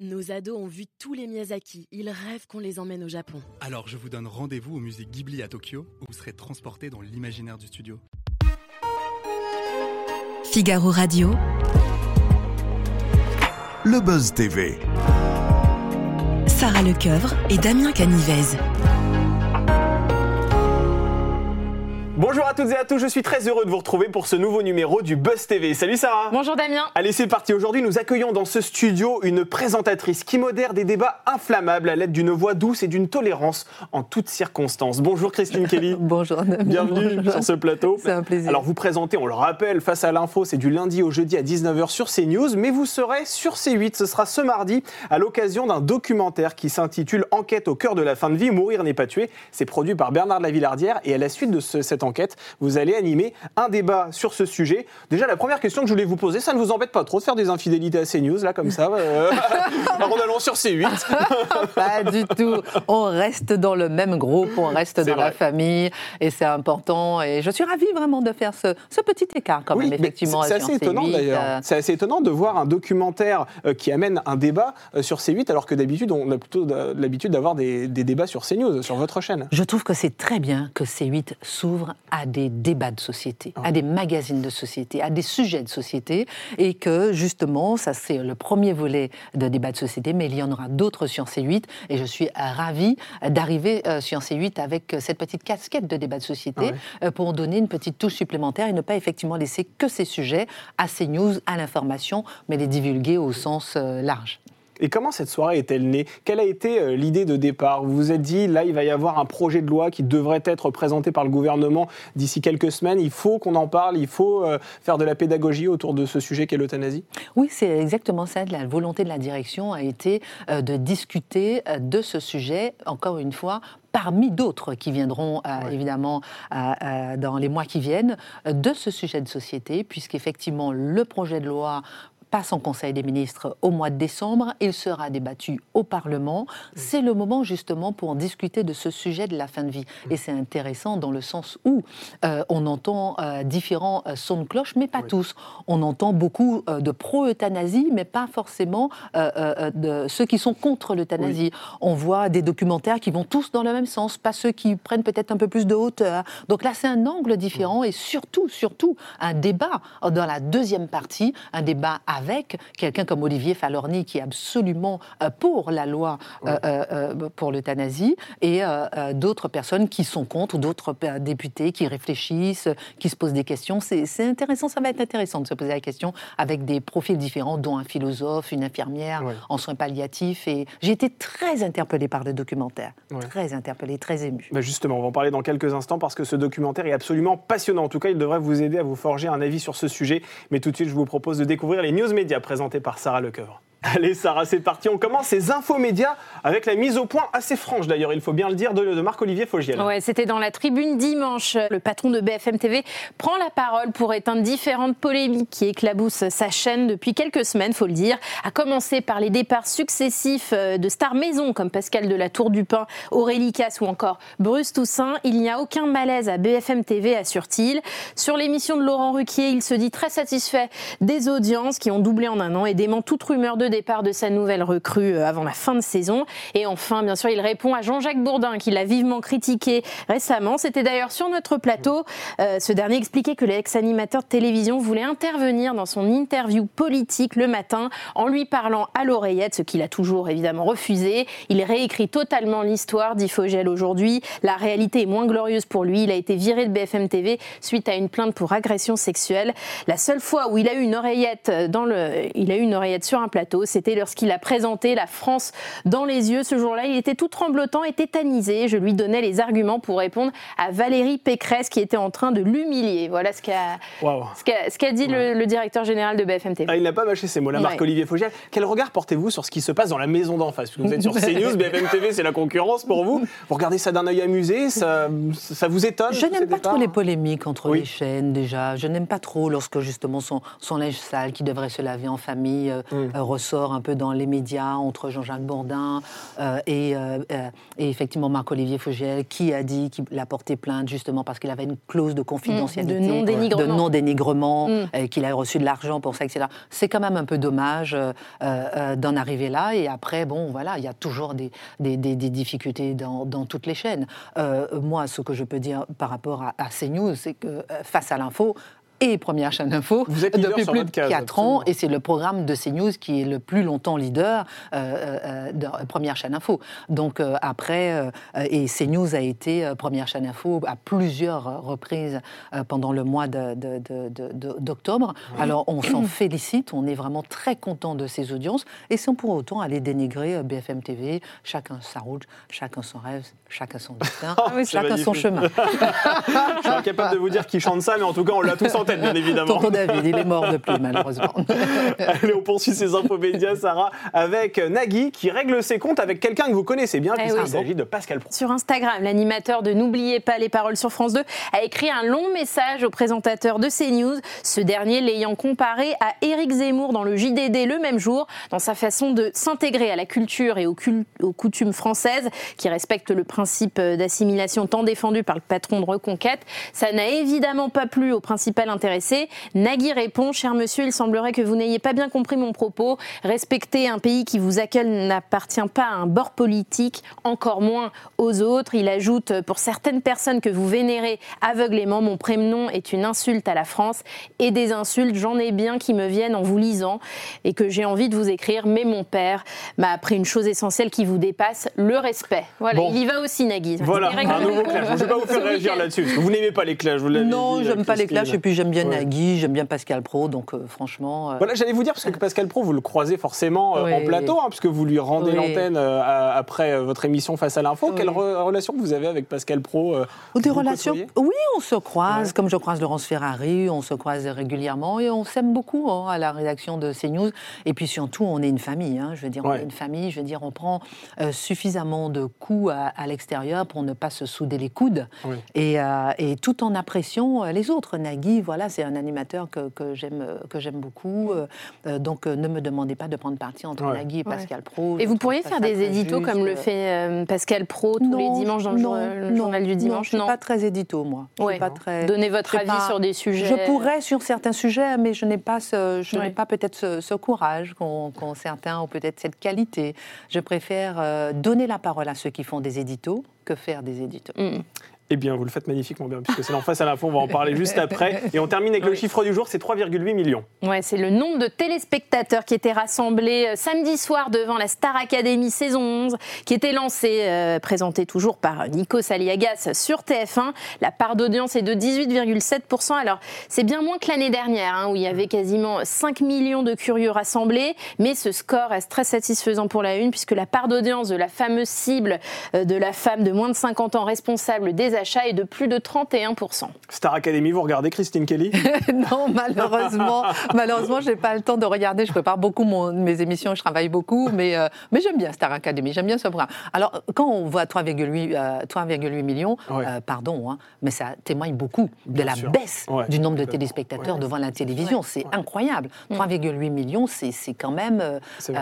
Nos ados ont vu tous les Miyazaki. Ils rêvent qu'on les emmène au Japon. Alors je vous donne rendez-vous au musée Ghibli à Tokyo, où vous serez transporté dans l'imaginaire du studio. Figaro Radio. Le Buzz TV. Sarah Lecoeuvre et Damien Canivez. Bonjour à toutes et à tous, je suis très heureux de vous retrouver pour ce nouveau numéro du Buzz TV. Salut Sarah Bonjour Damien Allez c'est parti, aujourd'hui nous accueillons dans ce studio une présentatrice qui modère des débats inflammables à l'aide d'une voix douce et d'une tolérance en toutes circonstances. Bonjour Christine Kelly Bonjour Damien. Bienvenue Bonjour. sur ce plateau. C'est un plaisir. Alors vous présentez, on le rappelle, face à l'info, c'est du lundi au jeudi à 19h sur CNews, mais vous serez sur C8, ce sera ce mardi, à l'occasion d'un documentaire qui s'intitule Enquête au cœur de la fin de vie, mourir n'est pas tuer. C'est produit par Bernard Lavillardière et à la suite de ce- cette enquête, vous allez animer un débat sur ce sujet. Déjà, la première question que je voulais vous poser, ça ne vous embête pas trop de faire des infidélités à CNews, là, comme ça, euh, en allant sur C8 Pas du tout. On reste dans le même groupe, on reste dans la famille et c'est important. Et je suis ravie vraiment de faire ce, ce petit écart quand même, mais effectivement. C'est assez étonnant C8, d'ailleurs. euh, C'est assez étonnant de voir un documentaire euh, qui amène un débat euh, sur C8, alors que d'habitude, on a plutôt de- l'habitude d'avoir des, des débats sur CNews, sur votre chaîne. Je trouve que c'est très bien que C8 s'ouvre à des débats de société, Ah. à des magazines de société, à des sujets de société, et que justement, ça c'est le premier volet de débat de société, mais il y en aura d'autres sur C8, et je suis ravie d'arriver euh, sur C8 avec euh, cette petite casquette de débat de société Ah ouais. euh, pour donner une petite touche supplémentaire et ne pas effectivement laisser que ces sujets à CNews, à l'information, mais les divulguer au sens large. Et comment cette soirée est-elle née? Quelle a été euh, l'idée de départ? Vous vous êtes dit, là, il va y avoir un projet de loi qui devrait être présenté par le gouvernement d'ici quelques semaines. Il faut qu'on en parle, il faut euh, faire de la pédagogie autour de ce sujet qu'est l'euthanasie. Oui, c'est exactement ça. La volonté de la direction a été euh, de discuter de ce sujet, encore une fois, parmi d'autres qui viendront euh, évidemment euh, euh, dans les mois qui viennent, de ce sujet de société, puisqu'effectivement le projet de loi passe en Conseil des ministres au mois de décembre, il sera débattu au Parlement. C'est le moment justement pour discuter de ce sujet de la fin de vie. Et c'est intéressant dans le sens où euh, on entend euh, différents euh, sons de cloche, mais pas tous. On entend beaucoup euh, de pro-euthanasie, mais pas forcément de ceux qui sont contre l'euthanasie. On voit des documentaires qui vont tous dans le même sens, pas ceux qui prennent peut-être un peu plus de hauteur. Donc là, c'est un angle différent et surtout, surtout, un débat dans la deuxième partie, un débat avec quelqu'un comme Olivier Falorni qui est absolument euh, pour la loi euh, euh, pour l'euthanasie et d'autres personnes qui sont contre, d'autres députés qui réfléchissent, qui se posent des questions. C'est intéressant, ça va être intéressant de se poser la question avec des profils différents, dont un philosophe, une infirmière en soins palliatifs. Et j'ai été très interpellée par le documentaire, très interpellée, très émue. Bah Justement, on va en parler dans quelques instants parce que ce documentaire est absolument passionnant. En tout cas, il devrait vous aider à vous forger un avis sur ce sujet. Mais tout de suite, je vous propose de découvrir les news médias présentés par Sarah Lecoeuvre. Allez, Sarah, c'est parti. On commence ces infos médias avec la mise au point assez franche, d'ailleurs, il faut bien le dire, de, Marc-Olivier Fogiel. Ouais, c'était dans la tribune dimanche. Le patron de BFM TV prend la parole pour éteindre différentes polémiques qui éclaboussent sa chaîne depuis quelques semaines, faut le dire. À commencer par les départs successifs euh, de stars maison comme Pascal de la Tour du Pin, Aurélie Casse ou encore Bruce Toussaint. Il n'y a aucun malaise à BFM TV, assure-t-il. Sur l'émission de Laurent Ruquier, il se dit très satisfait des audiences qui ont doublé en un an et dément toute rumeur de départ de sa nouvelle recrue euh, avant la fin de saison. Et enfin, bien sûr, il répond à Jean-Jacques Bourdin qui l'a vivement critiqué récemment. C'était d'ailleurs sur notre plateau. Euh, ce dernier expliquait que l'ex-animateur de télévision voulait intervenir dans son interview politique le matin en lui parlant à l'oreillette, ce qu'il a toujours évidemment refusé. Il réécrit totalement l'histoire, dit Fogel aujourd'hui. La réalité est moins glorieuse pour lui. Il a été viré de BFM TV suite à une plainte pour agression sexuelle. La seule fois où il a eu une oreillette dans le, il a eu une oreillette sur un plateau, c'était lorsqu'il a présenté la France dans les yeux. Ce jour-là, il était tout tremblotant et tétanisé. Je lui donnais les arguments pour répondre à Valérie Pécresse qui était en train de l'humilier. Voilà ce qu'a Waouh. ce qu'a- ce qu'a dit le, le directeur général de BFM TV. Ah, il n'a pas mâché ces mots-là, Ouais. Marc-Olivier Fogiel. Quel regard portez-vous sur ce qui se passe dans la maison d'en face? Vous êtes sur CNews, BFM TV, c'est la concurrence pour vous. Vous regardez ça d'un œil amusé, ça, ça vous étonne Je n'aime pas trop les polémiques entre Oui. les chaînes déjà. Je n'aime pas trop lorsque justement son, son linge sale qui devrait se laver en famille euh, Mm. euh, ressort un peu dans les médias entre Jean-Jacques Bourdin euh, et, euh, euh, et effectivement Marc-Olivier Fogiel, qui a dit qu'il a porté plainte justement parce qu'il avait une clause de confidentialité, Mmh, de non-dénigrement. de non-dénigrement, Mm. euh, qu'il a reçu de l'argent pour ça, etc. C'est quand même un peu dommage d'en arriver là. Et après, bon, voilà, il y a toujours des, des, des- des difficultés dans, dans toutes les chaînes. Moi, ce que je peux dire par rapport à, à CNews, c'est que face à l'info, et Première chaîne info Vous êtes leader depuis plus de case, 4 ans et c'est le programme de CNews qui est le plus longtemps leader euh, euh, de Première chaîne info. Donc euh, après, euh, et CNews a été euh, Première chaîne info à plusieurs reprises euh, pendant le mois d'octobre. Alors on s'en félicite, on est vraiment très content de ces audiences et sans pour autant aller dénigrer euh, BFM TV. Chacun sa route, chacun son rêve, chacun son destin, c'est chacun son chemin. Je suis incapable de vous dire qui chante ça, mais en tout cas, on l'a tous en tête, bien évidemment. Tonton David, il est mort depuis malheureusement. Allez, on poursuit ces infos médias, Sarah, avec Nagui qui règle ses comptes avec quelqu'un que vous connaissez bien, Eh puisqu'il oui. s'agit de Pascal Pro. Sur Instagram, l'animateur de N'oubliez pas les paroles sur France 2 a écrit un long message au présentateur de CNews, ce dernier l'ayant comparé à Éric Zemmour dans le JDD le même jour, dans sa façon de s'intégrer à la culture et aux, cul- aux coutumes françaises, qui respectent le principe d'assimilation tant défendu par le patron de Reconquête. Ça n'a évidemment pas plu au principal intéressé. Nagui répond, cher monsieur, il semblerait que vous n'ayez pas bien compris mon propos. Respecter un pays qui vous accueille n'appartient pas à un bord politique, encore moins aux autres. Il ajoute, pour certaines personnes que vous vénérez aveuglément, mon prénom est une insulte à la France et des insultes, j'en ai bien qui me viennent en vous lisant et que j'ai envie de vous écrire. Mais mon père m'a appris une chose essentielle qui vous dépasse, le respect. Voilà, Bon. il y va aussi, Nagui. Voilà, un nouveau clash. Je ne vais pas vous faire réagir là-dessus, vous n'aimez pas les clashs, vous l'avez Non, j'aime pas les clashs et puis j'aime bien Ouais. Nagui, j'aime bien Pascal Pro, donc euh, franchement. euh, Voilà, j'allais vous dire, parce que Pascal Pro, vous le croisez forcément euh, en plateau, hein, puisque vous lui rendez l'antenne après votre émission Face à l'info. Quelle re- relation vous avez avec Pascal Pro Des relations. Oui, on se croise, comme je croise Laurence Ferrari, on se croise régulièrement et on s'aime beaucoup hein, à la rédaction de CNews. Et puis surtout, on est une famille. hein, je veux dire, on est une famille. Je veux dire, on prend suffisamment de coups à, à l'extérieur pour ne pas se souder les coudes. Et, et tout en appréciant les autres. Nagui, voilà, c'est un animateur que, que j'aime que j'aime beaucoup. euh, euh, donc, euh, ne me demandez pas de prendre parti entre Ouais. Nagui et Ouais. Pascal Pro. Et vous pourriez faire des éditos comme le fait euh, Pascal Pro tous les Non, dimanches dans le, non, jour- le non, journal du non, dimanche je suis pas très édito, moi. Ouais. pas très. Donnez votre avis pas. sur des sujets. Je pourrais sur certains sujets, mais je n'ai pas, ce, je Ouais. n'ai pas peut-être ce, ce courage qu'ont certains, ou peut-être cette qualité. Je préfère euh, donner la parole à ceux qui font des éditos que faire des éditos. Mm. Eh bien, vous le faites magnifiquement bien, puisque c'est en face à l'info, on va en parler juste après. Et on termine avec le chiffre du jour, c'est 3,8 millions. Ouais, c'est le nombre de téléspectateurs qui étaient rassemblés euh, samedi soir devant la Star Academy saison 11, qui était lancée, euh, présentée toujours par Nico Saliagas sur TF1. La part d'audience est de 18,7%. Alors, c'est bien moins que l'année dernière, hein, où il y avait quasiment 5 millions de curieux rassemblés, mais ce score reste très satisfaisant pour la une, puisque la part d'audience de la fameuse cible euh, de la femme de moins de 50 ans responsable des achats est de plus de 31%. Star Academy, vous regardez Christine Kelly? Non, malheureusement, malheureusement, j'ai pas le temps de regarder. Je prépare beaucoup mon- mes émissions, je travaille beaucoup, mais, euh, mais j'aime bien Star Academy, j'aime bien ce programme. Alors, quand on voit 3,8 euh, 3,8 millions, Ouais. euh, pardon, hein, mais ça témoigne beaucoup de la sûr. baisse Ouais, du nombre de téléspectateurs Ouais. devant la télévision. C'est incroyable. 3,8 millions, c'est c'est quand même euh, euh,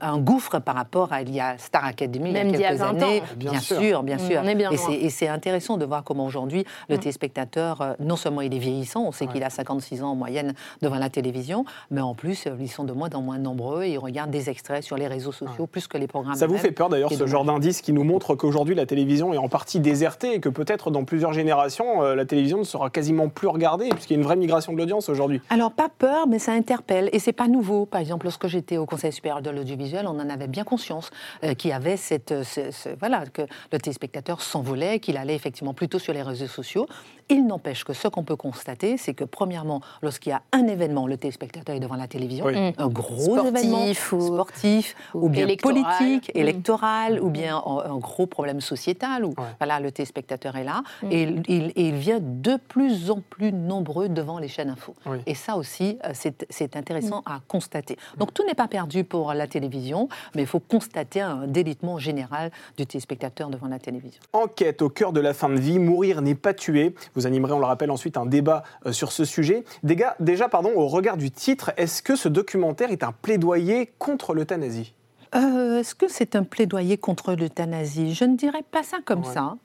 un, gouffre par rapport à il y a Star Academy Même il y y a quelques 20 années. ans. Bien Bien, sûr. bien Mm, sûr. on est bien Et c'est- et c'est intéressant de voir comment aujourd'hui le téléspectateur, euh, non seulement il est vieillissant, on sait Ouais. qu'il a 56 ans en moyenne devant la télévision, mais en plus euh, ils sont de moins en moins nombreux et ils regardent des extraits sur les réseaux sociaux plus que les programmes. Ça vous fait peur d'ailleurs ce genre d'indice qui nous montre qu'aujourd'hui la télévision est en partie désertée et que peut-être dans plusieurs générations euh, la télévision ne sera quasiment plus regardée puisqu'il y a une vraie migration de l'audience aujourd'hui? Alors, pas peur, mais ça interpelle. Et c'est pas nouveau. Par exemple, lorsque j'étais au Conseil supérieur de l'audiovisuel, on en avait bien conscience euh, qu'il y avait cette. ce- ce- voilà, que le téléspectateur s'envolait, qu'il allait effectivement plutôt sur les réseaux sociaux. Il n'empêche que ce qu'on peut constater, c'est que, premièrement, lorsqu'il y a un événement, le téléspectateur est devant la télévision, Oui. un gros Sportif événement ou- sportif, ou ou, bien électoral. politique, Mm. électoral, ou bien un, un gros problème sociétal, où Ouais. voilà, le téléspectateur est là, Mm. et il, il- et il vient de plus en plus nombreux devant les chaînes info. Oui. Et ça aussi, euh, c'est c'est intéressant Mm. à constater. Donc tout n'est pas perdu pour la télévision, mais il faut constater un délitement général du téléspectateur devant la télévision. Enquête au cœur de la fin de fin de vie. Mourir n'est pas tuer. Vous animerez, on le rappelle, ensuite un débat euh, sur ce sujet. Déjà, déjà, pardon, au regard du titre, est-ce que ce documentaire est un plaidoyer contre l'euthanasie? Euh, Est-ce que c'est un plaidoyer contre l'euthanasie? Je ne dirais pas ça comme Ouais. ça.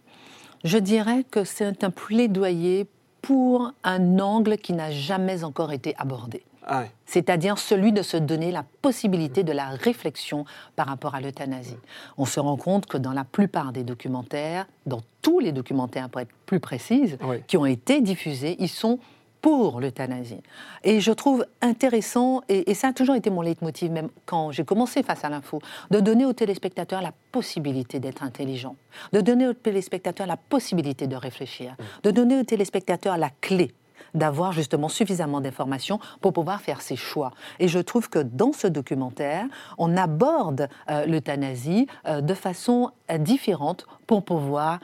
Je dirais que c'est un plaidoyer pour un angle qui n'a jamais encore été abordé. Ah c'est-à-dire celui de se donner la possibilité de la réflexion par rapport à l'euthanasie. On se rend compte que dans la plupart des documentaires, dans tous les documentaires pour être plus précise, Oui. qui ont été diffusés, ils sont pour l'euthanasie. Et je trouve intéressant, et, et ça a toujours été mon leitmotiv, même quand j'ai commencé face à l'info, de donner aux téléspectateurs la possibilité d'être intelligent, de donner aux téléspectateurs la possibilité de réfléchir, de donner aux téléspectateurs la clé d'avoir justement suffisamment d'informations pour pouvoir faire ses choix. Et je trouve que dans ce documentaire, on aborde euh, l'euthanasie euh, de façon euh, différente pour pouvoir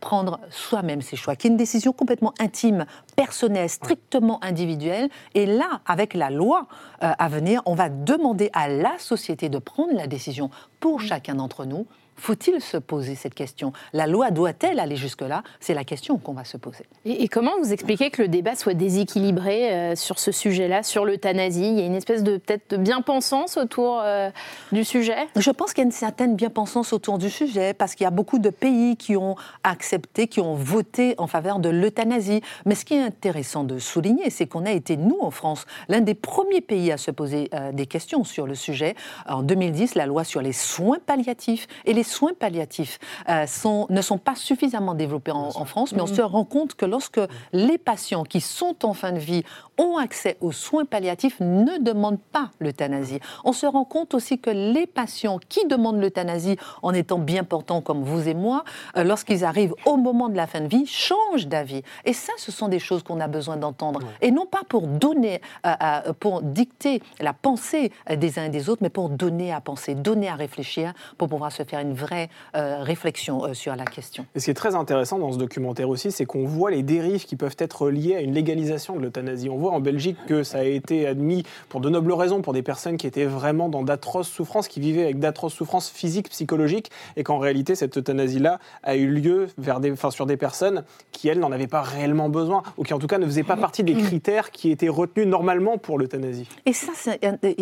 prendre soi-même ses choix, qui est une décision complètement intime, personnelle, strictement individuelle. Et là, avec la loi à venir, on va demander à la société de prendre la décision pour chacun d'entre nous. Faut-il se poser cette question? La loi doit-elle aller jusque-là? C'est la question qu'on va se poser. Et, et comment vous expliquez que le débat soit déséquilibré euh, sur ce sujet-là, sur l'euthanasie? Il y a une espèce de peut-être de bien-pensance autour euh, du sujet? Je pense qu'il y a une certaine bien-pensance autour du sujet, parce qu'il y a beaucoup de pays qui ont accepté, qui ont voté en faveur de l'euthanasie. Mais ce qui est intéressant de souligner, c'est qu'on a été, nous, en France, l'un des premiers pays à se poser euh, des questions sur le sujet. En 2010, la loi sur les soins palliatifs. Et les soins palliatifs euh, sont, ne sont pas suffisamment développés en, en France, mais on se rend compte que lorsque les patients qui sont en fin de vie ont accès aux soins palliatifs, ne demandent pas l'euthanasie. On se rend compte aussi que les patients qui demandent l'euthanasie, en étant bien portants comme vous et moi, euh, lorsqu'ils arrivent au moment de la fin de vie, changent d'avis. Et ça, ce sont des choses qu'on a besoin d'entendre. Et non pas pour donner, euh, euh, pour dicter la pensée des uns et des autres, mais pour donner à penser, donner à réfléchir, pour pouvoir se faire une vraie euh, réflexion euh, sur la question. Et ce qui est très intéressant dans ce documentaire aussi, c'est qu'on voit les dérives qui peuvent être liées à une légalisation de l'euthanasie. On voit en Belgique que ça a été admis pour de nobles raisons, pour des personnes qui étaient vraiment dans d'atroces souffrances, qui vivaient avec d'atroces souffrances physiques, psychologiques, et qu'en réalité, cette euthanasie-là a eu lieu vers des, enfin, sur des personnes qui, elles, n'en avaient pas réellement besoin, ou qui, en tout cas, ne faisaient pas partie des critères qui étaient retenus normalement pour l'euthanasie. Et ça, c'est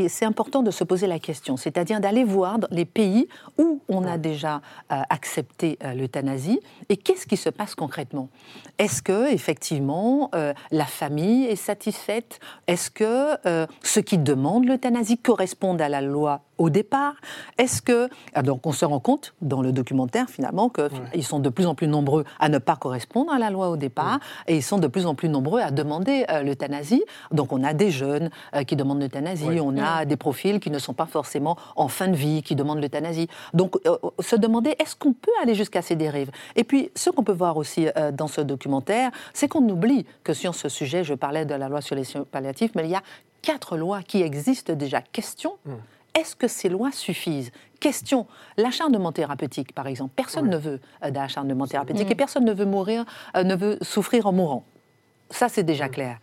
c'est important de se poser la question, c'est-à-dire d'aller voir les pays où on a déjà euh, accepté euh, l'euthanasie et qu'est-ce qui se passe concrètement? Est-ce que effectivement euh, la famille est satisfaite? Est-ce que ceux qui demandent l'euthanasie correspondent à la loi au départ? Est-ce que ah, donc on se rend compte dans le documentaire finalement que ils sont de plus en plus nombreux à ne pas correspondre à la loi au départ et ils sont de plus en plus nombreux à demander euh, l'euthanasie. Donc on a des jeunes euh, qui demandent l'euthanasie, Ouais. on a des profils qui ne sont pas forcément en fin de vie qui demandent l'euthanasie. Donc euh, se demander est-ce qu'on peut aller jusqu'à ces dérives? Et puis ce qu'on peut voir aussi euh, dans ce documentaire, c'est qu'on oublie que sur ce sujet, je parlais de la loi sur les soins palliatifs, mais il y a quatre lois qui existent déjà. Question est-ce que ces lois suffisent? Question, l'acharnement thérapeutique, par exemple. Personne ne veut euh, d'acharnement thérapeutique et personne ne veut mourir, euh, ne veut souffrir en mourant. Ça, c'est déjà clair.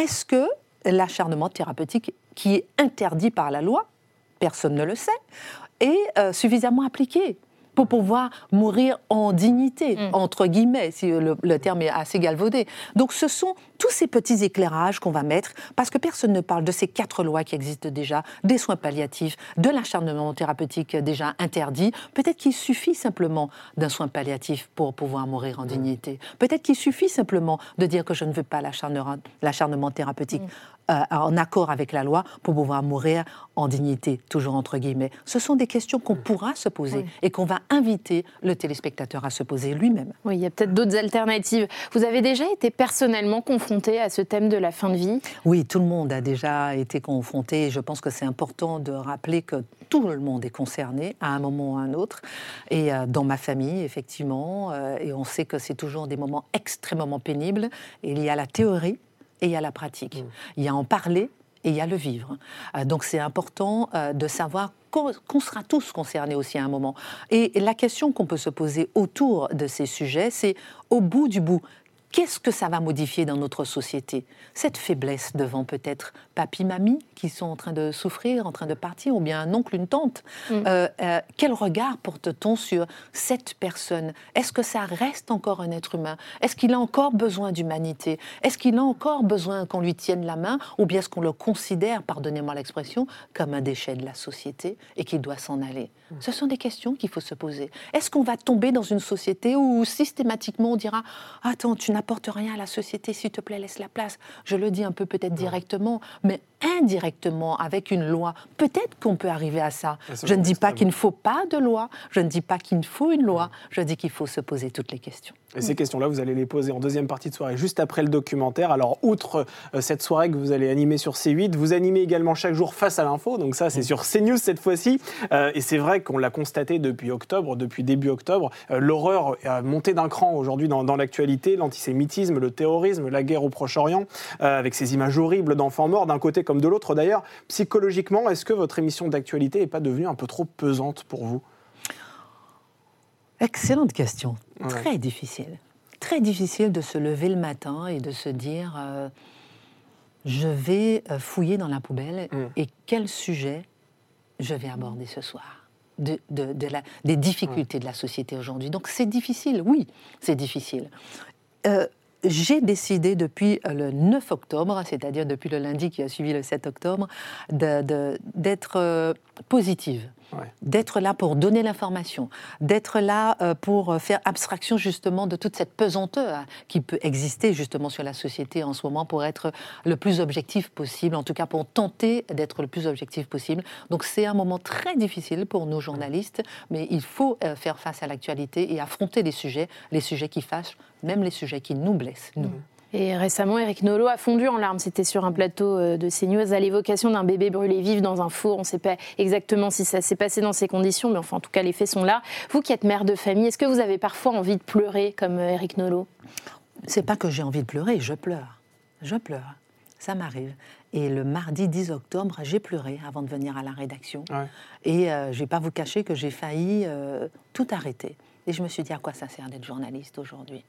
Est-ce que l'acharnement thérapeutique, qui est interdit par la loi, personne ne le sait, est euh, suffisamment appliqué pour pouvoir mourir en dignité, entre guillemets, si le, le terme est assez galvaudé. Donc ce sont tous ces petits éclairages qu'on va mettre, parce que personne ne parle de ces quatre lois qui existent déjà, des soins palliatifs, de l'acharnement thérapeutique déjà interdit. Peut-être qu'il suffit simplement d'un soin palliatif pour pouvoir mourir en dignité. Peut-être qu'il suffit simplement de dire que je ne veux pas l'acharnement l'acharnement thérapeutique euh, en accord avec la loi pour pouvoir mourir en dignité, toujours entre guillemets. Ce sont des questions qu'on pourra se poser et qu'on va inviter le téléspectateur à se poser lui-même. Oui, il y a peut-être d'autres alternatives. Vous avez déjà été personnellement confronté à ce thème de la fin de vie? Oui, tout le monde a déjà été confronté et je pense que c'est important de rappeler que tout le monde est concerné à un moment ou à un autre. Et euh, dans ma famille, effectivement, euh, et on sait que c'est toujours des moments extrêmement pénibles. Et il y a la théorie et il y a la pratique. Il y a en parler et il y a le vivre. Euh, donc c'est important euh, de savoir qu'on sera tous concernés aussi à un moment. Et la question qu'on peut se poser autour de ces sujets, c'est au bout du bout, Qu'est-ce que ça va modifier dans notre société? Cette faiblesse devant peut-être papy, mamie qui sont en train de souffrir, en train de partir, ou bien un oncle, une tante. Mm. Euh, euh, quel regard porte-t-on sur cette personne? Est-ce que ça reste encore un être humain? Est-ce qu'il a encore besoin d'humanité? Est-ce qu'il a encore besoin qu'on lui tienne la main Ou bien est-ce qu'on le considère, pardonnez-moi l'expression, comme un déchet de la société et qu'il doit s'en aller? Ce sont des questions qu'il faut se poser. Est-ce qu'on va tomber dans une société où systématiquement on dira Attends, tu n'apportes rien à la société, s'il te plaît, laisse la place. Je le dis un peu peut-être directement, mais indirectement avec une loi. Peut-être qu'on peut arriver à ça. Ça Je ne dis pas qu'il ne faut pas de loi, je ne dis pas qu'il faut une loi, je dis qu'il faut se poser toutes les questions. Et ces questions-là, vous allez les poser en deuxième partie de soirée, juste après le documentaire. Alors, outre euh, cette soirée que vous allez animer sur C8, vous animez également chaque jour face à l'info. Donc ça, c'est sur CNews cette fois-ci. Euh, et c'est vrai qu'on l'a constaté depuis octobre, depuis début octobre. euh, L'horreur a monté d'un cran aujourd'hui dans, dans l'actualité. L'antisémitisme, le terrorisme, la guerre au Proche-Orient, euh, avec ces images horribles d'enfants morts d'un côté comme de l'autre. D'ailleurs, psychologiquement, est-ce que votre émission d'actualité n'est pas devenue un peu trop pesante pour vous? Excellente question. Ouais. Très difficile. Très difficile de se lever le matin et de se dire euh, je vais euh, fouiller dans la poubelle Mm. et quel sujet je vais aborder ce soir de, de- de la- des difficultés de la société aujourd'hui. Donc c'est difficile, oui, c'est difficile. Euh, j'ai décidé depuis euh, le 9 octobre, c'est-à-dire depuis le lundi qui a suivi le 7 octobre, d'être euh, positive Ouais. d'être là pour donner l'information, d'être là euh, pour euh, faire abstraction justement de toute cette pesanteur hein, qui peut exister justement sur la société en ce moment pour être le plus objectif possible, en tout cas pour tenter d'être le plus objectif possible. Donc c'est un moment très difficile pour nos journalistes, mais il faut euh, faire face à l'actualité et affronter les sujets, les sujets qui fâchent, même les sujets qui nous blessent, nous. Et récemment, Eric Nolot a fondu en larmes. C'était sur un plateau euh, de CNews à l'évocation d'un bébé brûlé vif dans un four. On ne sait pas exactement si ça s'est passé dans ces conditions, mais enfin, en tout cas, les faits sont là. Vous qui êtes mère de famille, est-ce que vous avez parfois envie de pleurer comme euh, Eric Nolot? C'est pas que j'ai envie de pleurer, je pleure. Je pleure. Ça m'arrive. Et le mardi 10 octobre, j'ai pleuré avant de venir à la rédaction. Ouais. Et euh, je vais pas vous cacher que j'ai failli euh, tout arrêter. Et je me suis dit, à quoi ça sert d'être journaliste aujourd'hui?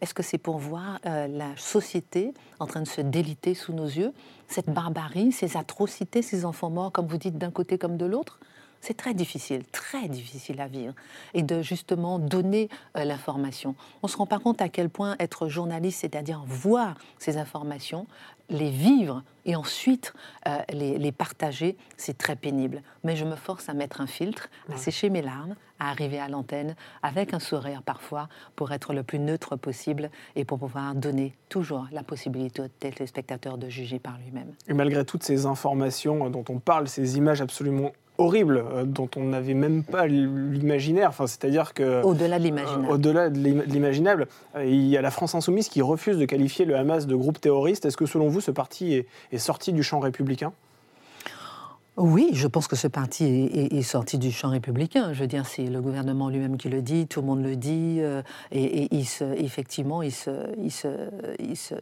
Est-ce que c'est pour voir euh, la société en train de se déliter sous nos yeux Cette barbarie, ces atrocités, ces enfants morts, comme vous dites, d'un côté comme de l'autre? C'est très difficile, très difficile à vivre. Et de justement donner euh, l'information. On ne se rend pas compte à quel point être journaliste, c'est-à-dire voir ces informations, les vivre et ensuite euh, les, les partager, c'est très pénible. Mais je me force à mettre un filtre, à sécher mes larmes, à arriver à l'antenne avec un sourire parfois pour être le plus neutre possible et pour pouvoir donner toujours la possibilité au téléspectateur de juger par lui-même. Et malgré toutes ces informations dont on parle, ces images absolument horribles, euh, dont on n'avait même pas l'imaginaire, enfin, c'est-à-dire que... Au-delà de euh, l'imaginable. Au-delà de l'im- de l'imaginable, euh, il y a la France Insoumise qui refuse de qualifier le Hamas de groupe terroriste. Est-ce que selon vous, ce parti est, est sorti du champ républicain? Oui, je pense que ce parti est, est- est sorti du champ républicain. Je veux dire, c'est le gouvernement lui-même qui le dit, tout le monde le dit, euh, et, et il se, effectivement, ils se, ils se, ils se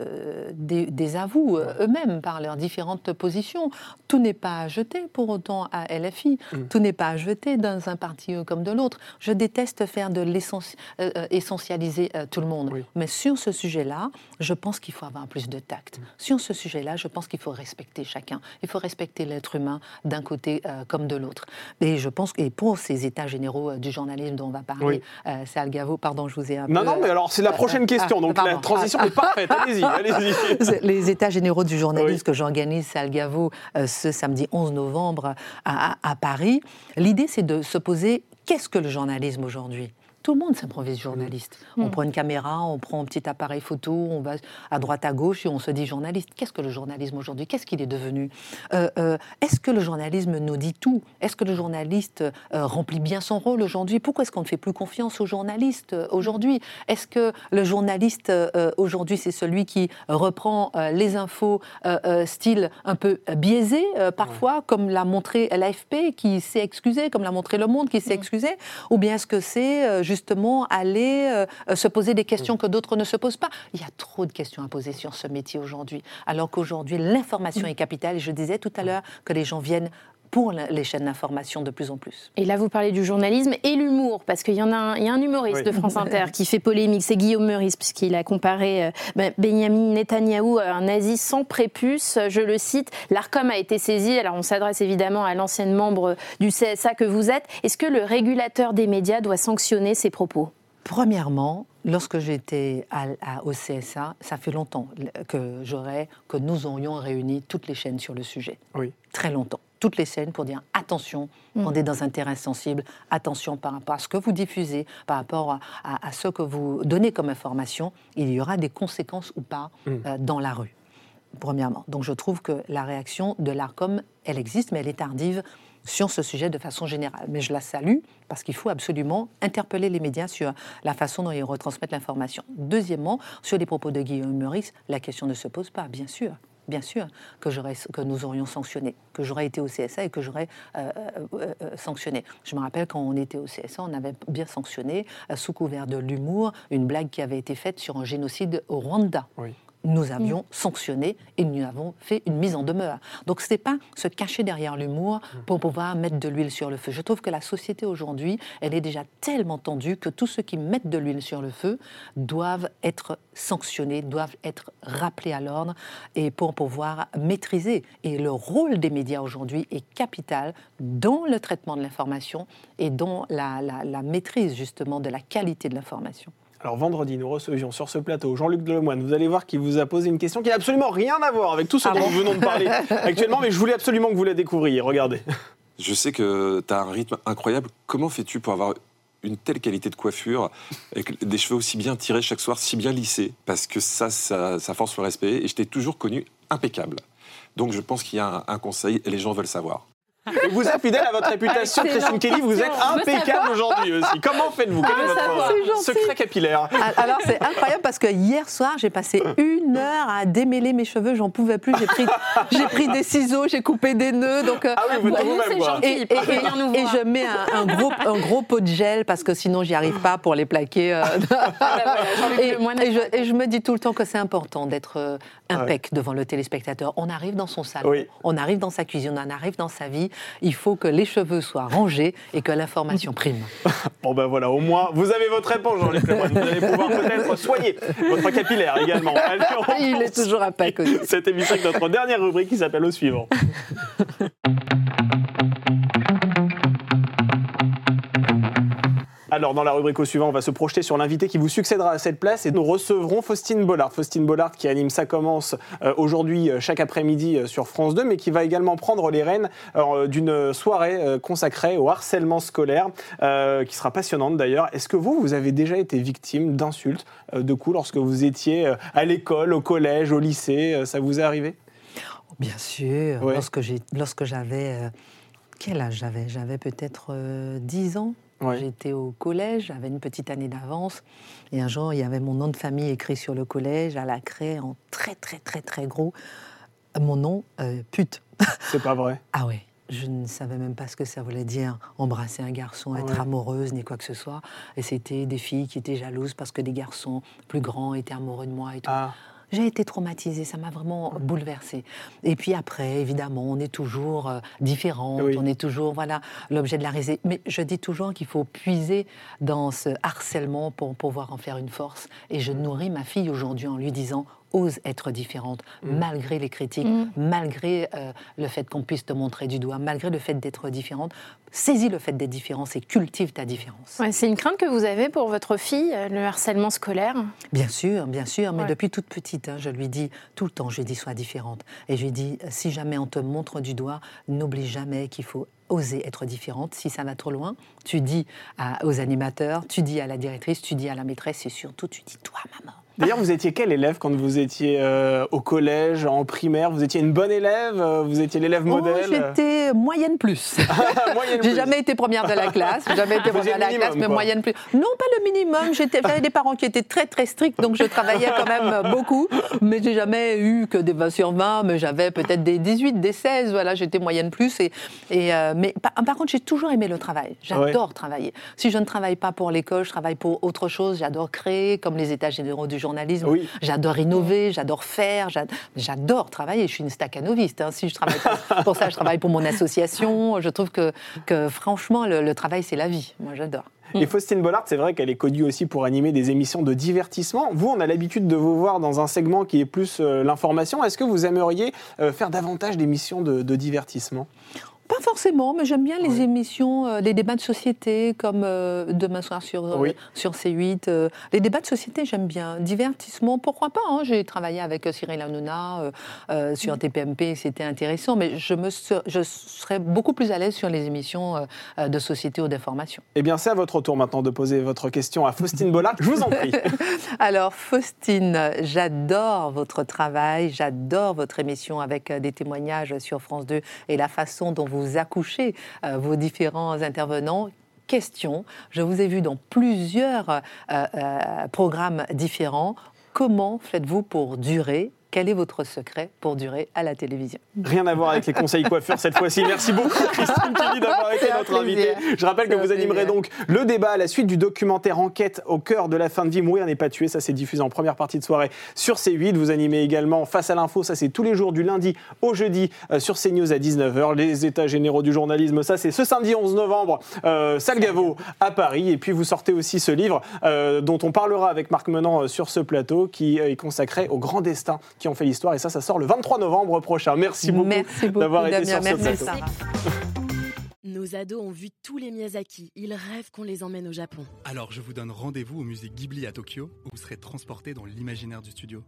dé- désavouent euh, eux-mêmes par leurs différentes positions. Tout n'est pas à jeter pour autant à LFI, tout n'est pas à jeter dans un parti euh, comme de l'autre. Je déteste faire de l'essentialiser tout le monde, Oui. mais sur ce sujet-là, je pense qu'il faut avoir plus de tact. Sur ce sujet-là, je pense qu'il faut respecter chacun. Il faut respecter l'être humain d'un côté euh, comme de l'autre. Et je pense que et pour ces états généraux euh, du journalisme dont on va parler, Oui. euh, c'est Algavo, pardon, je vous ai un Non, peu... non, mais alors c'est la prochaine question, ah, donc la transition est parfaite. Allez-y, allez-y. c'est les états généraux du journalisme Oui. que j'organise à Algavo ce samedi 11 novembre à Paris. L'idée, c'est de se poser qu'est-ce que le journalisme aujourd'hui? Tout le monde s'improvise journaliste. On prend une caméra, on prend un petit appareil photo, on va à droite à gauche et on se dit journaliste. Qu'est-ce que le journalisme aujourd'hui? Qu'est-ce qu'il est devenu? Euh, euh, Est-ce que le journalisme nous dit tout? Est-ce que le journaliste euh, remplit bien son rôle aujourd'hui? Pourquoi est-ce qu'on ne fait plus confiance aux journalistes aujourd'hui? Est-ce que le journaliste aujourd'hui c'est celui qui reprend les infos style un peu biaisé parfois, comme l'a montré l'AFP qui s'est excusé, comme l'a montré Le Monde qui s'est excusé? Ou bien est-ce que c'est justement aller euh, euh, se poser des questions que d'autres ne se posent pas. Il y a trop de questions à poser sur ce métier aujourd'hui, alors qu'aujourd'hui l'information est capitale. Et je disais tout à l'heure que les gens viennent pour les chaînes d'information de plus en plus. Et là, vous parlez du journalisme et l'humour, parce qu'il y en a un, il y a un humoriste Oui. de France Inter qui fait polémique, c'est Guillaume Meurice, puisqu'il a comparé euh, ben, Benjamin Netanyahou à un nazi sans prépuce. Je le cite, l'ARCOM a été saisi, alors on s'adresse évidemment à l'ancienne membre du CSA que vous êtes. Est-ce que le régulateur des médias doit sanctionner ces propos? Premièrement, lorsque j'étais à- à- au CSA, ça fait longtemps que, j'aurais, que nous aurions réuni toutes les chaînes sur le sujet. Oui. Très longtemps. Toutes les chaînes pour dire attention, on est dans un terrain sensible, attention par rapport à ce que vous diffusez, par rapport à, à- à ce que vous donnez comme information, il y aura des conséquences ou pas euh, dans la rue. Premièrement. Donc je trouve que la réaction de l'ARCOM, elle existe, mais elle est tardive sur ce sujet de façon générale. Mais je la salue parce qu'il faut absolument interpeller les médias sur la façon dont ils retransmettent l'information. Deuxièmement, sur les propos de Guillaume Meurice, la question ne se pose pas, bien sûr. Bien sûr que, nous aurions sanctionné, que j'aurais été au CSA et que j'aurais euh, euh, euh, sanctionné. Je me rappelle quand on était au CSA, on avait bien sanctionné, sous couvert de l'humour, une blague qui avait été faite sur un génocide au Rwanda. Nous avions sanctionné et nous avons fait une mise en demeure. Donc ce n'est pas se cacher derrière l'humour pour pouvoir mettre de l'huile sur le feu. Je trouve que la société aujourd'hui, elle est déjà tellement tendue que tous ceux qui mettent de l'huile sur le feu doivent être sanctionnés, doivent être rappelés à l'ordre et pour pouvoir maîtriser. Et le rôle des médias aujourd'hui est capital dans le traitement de l'information et dans la, la- la maîtrise justement de la qualité de l'information. Alors vendredi, nous recevions sur ce plateau Jean-Luc Delemoine. Vous allez voir qu'il vous a posé une question qui n'a absolument rien à voir avec tout ce Ah dont bon nous venons de parler actuellement, mais je voulais absolument que vous la découvriez. Regardez. Je sais que tu as un rythme incroyable. Comment fais-tu pour avoir une telle qualité de coiffure, avec des cheveux aussi bien tirés chaque soir, si bien lissés? Parce que ça, ça, ça force le respect. Et je t'ai toujours connu impeccable. Donc je pense qu'il y a un, un conseil et les gens veulent savoir. Et vous êtes fidèle à votre réputation, Excellent. Christine Kelly. Vous êtes impeccable aujourd'hui aussi. Comment faites-vous? Quel est votre C'est gentil. secret capillaire? Ah, Alors c'est incroyable parce que hier soir j'ai passé une heure à démêler mes cheveux, j'en pouvais plus. J'ai pris, j'ai pris des ciseaux, j'ai coupé des nœuds, donc. euh, Ah oui, vous et, et- et voir. je mets un, un gros, un gros pot de gel parce que sinon j'y arrive pas pour les plaquer. euh. voilà, Jean-Luc et, et je, et je me dis tout le temps que c'est important d'être euh, impec devant le téléspectateur. On arrive dans son salon, Oui. on arrive dans sa cuisine, on arrive dans sa vie. Il faut que les cheveux soient rangés et que l'information prime. Bon ben voilà, au moins, vous avez votre réponse, Jean-Luc Lemoyne. Vous allez pouvoir peut-être soigner votre capillaire également. Allez, Il est toujours impec aussi. Cette émission avec notre dernière rubrique qui s'appelle Au suivant. Alors, dans la rubrique au suivant, on va se projeter sur l'invité qui vous succédera à cette place et nous recevrons Faustine Bollard. Faustine Bollard qui anime Ça commence euh, aujourd'hui, euh, chaque après-midi euh, sur France 2, mais qui va également prendre les rênes d'une soirée consacrée au harcèlement scolaire, qui sera passionnante d'ailleurs. Est-ce que vous, vous avez déjà été victime d'insultes, de coups lorsque vous étiez à l'école, au collège, au lycée Ça vous est arrivé? Bien sûr. Ouais. Lorsque, j'avais. quel âge j'avais? J'avais peut-être euh, 10 ans. Ouais. J'étais au collège, j'avais une petite année d'avance. Et un jour, il y avait mon nom de famille écrit sur le collège, à la craie, en très, très, très, très gros. Mon nom, euh, pute. C'est pas vrai. Ah ouais. Je ne savais même pas ce que ça voulait dire embrasser un garçon, être Ouais. amoureuse, ni quoi que ce soit. Et c'était des filles qui étaient jalouses parce que des garçons plus grands étaient amoureux de moi et tout. Ah. J'ai été traumatisée, ça m'a vraiment bouleversée. Et puis après, évidemment, on est toujours euh, différente, Oui. on est toujours voilà l'objet de la risée. Mais je dis toujours qu'il faut puiser dans ce harcèlement pour pouvoir en faire une force. Et je nourris ma fille aujourd'hui en lui disant ose être différente, Mm. malgré les critiques, malgré euh, le fait qu'on puisse te montrer du doigt, malgré le fait d'être différente. Saisis le fait d'être différente et cultive ta différence. Ouais, c'est une crainte que vous avez pour votre fille, euh, le harcèlement scolaire Bien sûr, bien sûr, mais Ouais. depuis toute petite, hein, je lui dis tout le temps, je lui dis sois différente. Et je lui dis, euh, si jamais on te montre du doigt, n'oublie jamais qu'il faut oser être différente. Si ça va trop loin, tu dis à- aux animateurs, tu dis à la directrice, tu dis à la maîtresse et surtout tu dis toi, maman. D'ailleurs, vous étiez quel élève quand vous étiez euh, au collège, en primaire? Vous étiez une bonne élève? Euh, Vous étiez l'élève Oh, modèle? J'étais moyenne plus. Moyenne J'ai plus. jamais été première de la classe, jamais été Vous première de la classe, mais quoi. moyenne plus. Non, pas le minimum. J'étais- J'avais des parents qui étaient très très stricts, donc je travaillais quand même beaucoup. Mais j'ai jamais eu que des 20 sur 20, mais j'avais peut-être des 18, des 16. Voilà, j'étais moyenne plus. Et, et, euh, mais par, par contre, j'ai toujours aimé le travail. J'adore travailler. Si je ne travaille pas pour l'école, je travaille pour autre chose. J'adore créer, comme les états généraux du journalisme. Oui. J'adore innover, j'adore faire, j'ad- j'adore travailler. Je suis une staccanoviste. hein. Si je travaille pour, pour ça, je travaille pour mon association. Je trouve que, que franchement, le, le travail, c'est la vie. Moi, j'adore. Et Faustine Bollard, c'est vrai qu'elle est connue aussi pour animer des émissions de divertissement. Vous, on a l'habitude de vous voir dans un segment qui est plus euh, l'information. Est-ce que vous aimeriez euh, faire davantage d'émissions de, de divertissement? Pas forcément, mais j'aime bien les émissions, euh, les débats de société, comme euh, demain soir sur, euh, Oui. sur C8. euh, les débats de société, j'aime bien. Divertissement, pourquoi pas hein. J'ai travaillé avec Cyril Hanouna sur TPMP, c'était intéressant, mais je, me ser- je serais beaucoup plus à l'aise sur les émissions de société ou d'information. Eh bien, c'est à votre tour maintenant de poser votre question à Faustine Bollard. Je vous en prie. Alors, Faustine, j'adore votre travail, j'adore votre émission avec des témoignages sur France 2 et la façon dont vous accouchez euh, vos différents intervenants. Question, je vous ai vu dans plusieurs euh, euh, programmes différents. Comment faites-vous pour durer Quel est votre secret pour durer à la télévision? Rien à voir avec les conseils coiffeurs cette fois-ci. Merci beaucoup, Christine Kelly, d'avoir été notre invitée. Je rappelle que vous animerez donc le débat à la suite du documentaire Enquête au cœur de la fin de vie. Mourir n'est pas tué. Ça, c'est diffusé en première partie de soirée sur C8. Vous animez également Face à l'info. Ça, c'est tous les jours du lundi au jeudi euh, sur CNews à 19h. Les états généraux du journalisme. Ça, c'est ce samedi 11 novembre, euh, Salgavo à Paris. Et puis, vous sortez aussi ce livre euh, dont on parlera avec Marc Menant euh, sur ce plateau qui est consacré aux grands destins qui ont fait l'histoire. Et ça, ça sort le 23 novembre prochain. Merci beaucoup, Merci beaucoup, d'avoir été sur ce Merci, plateau. Sarah. Nos ados ont vu tous les Miyazaki. Ils rêvent qu'on les emmène au Japon. Alors je vous donne rendez-vous au musée Ghibli à Tokyo, où vous serez transporté dans l'imaginaire du studio.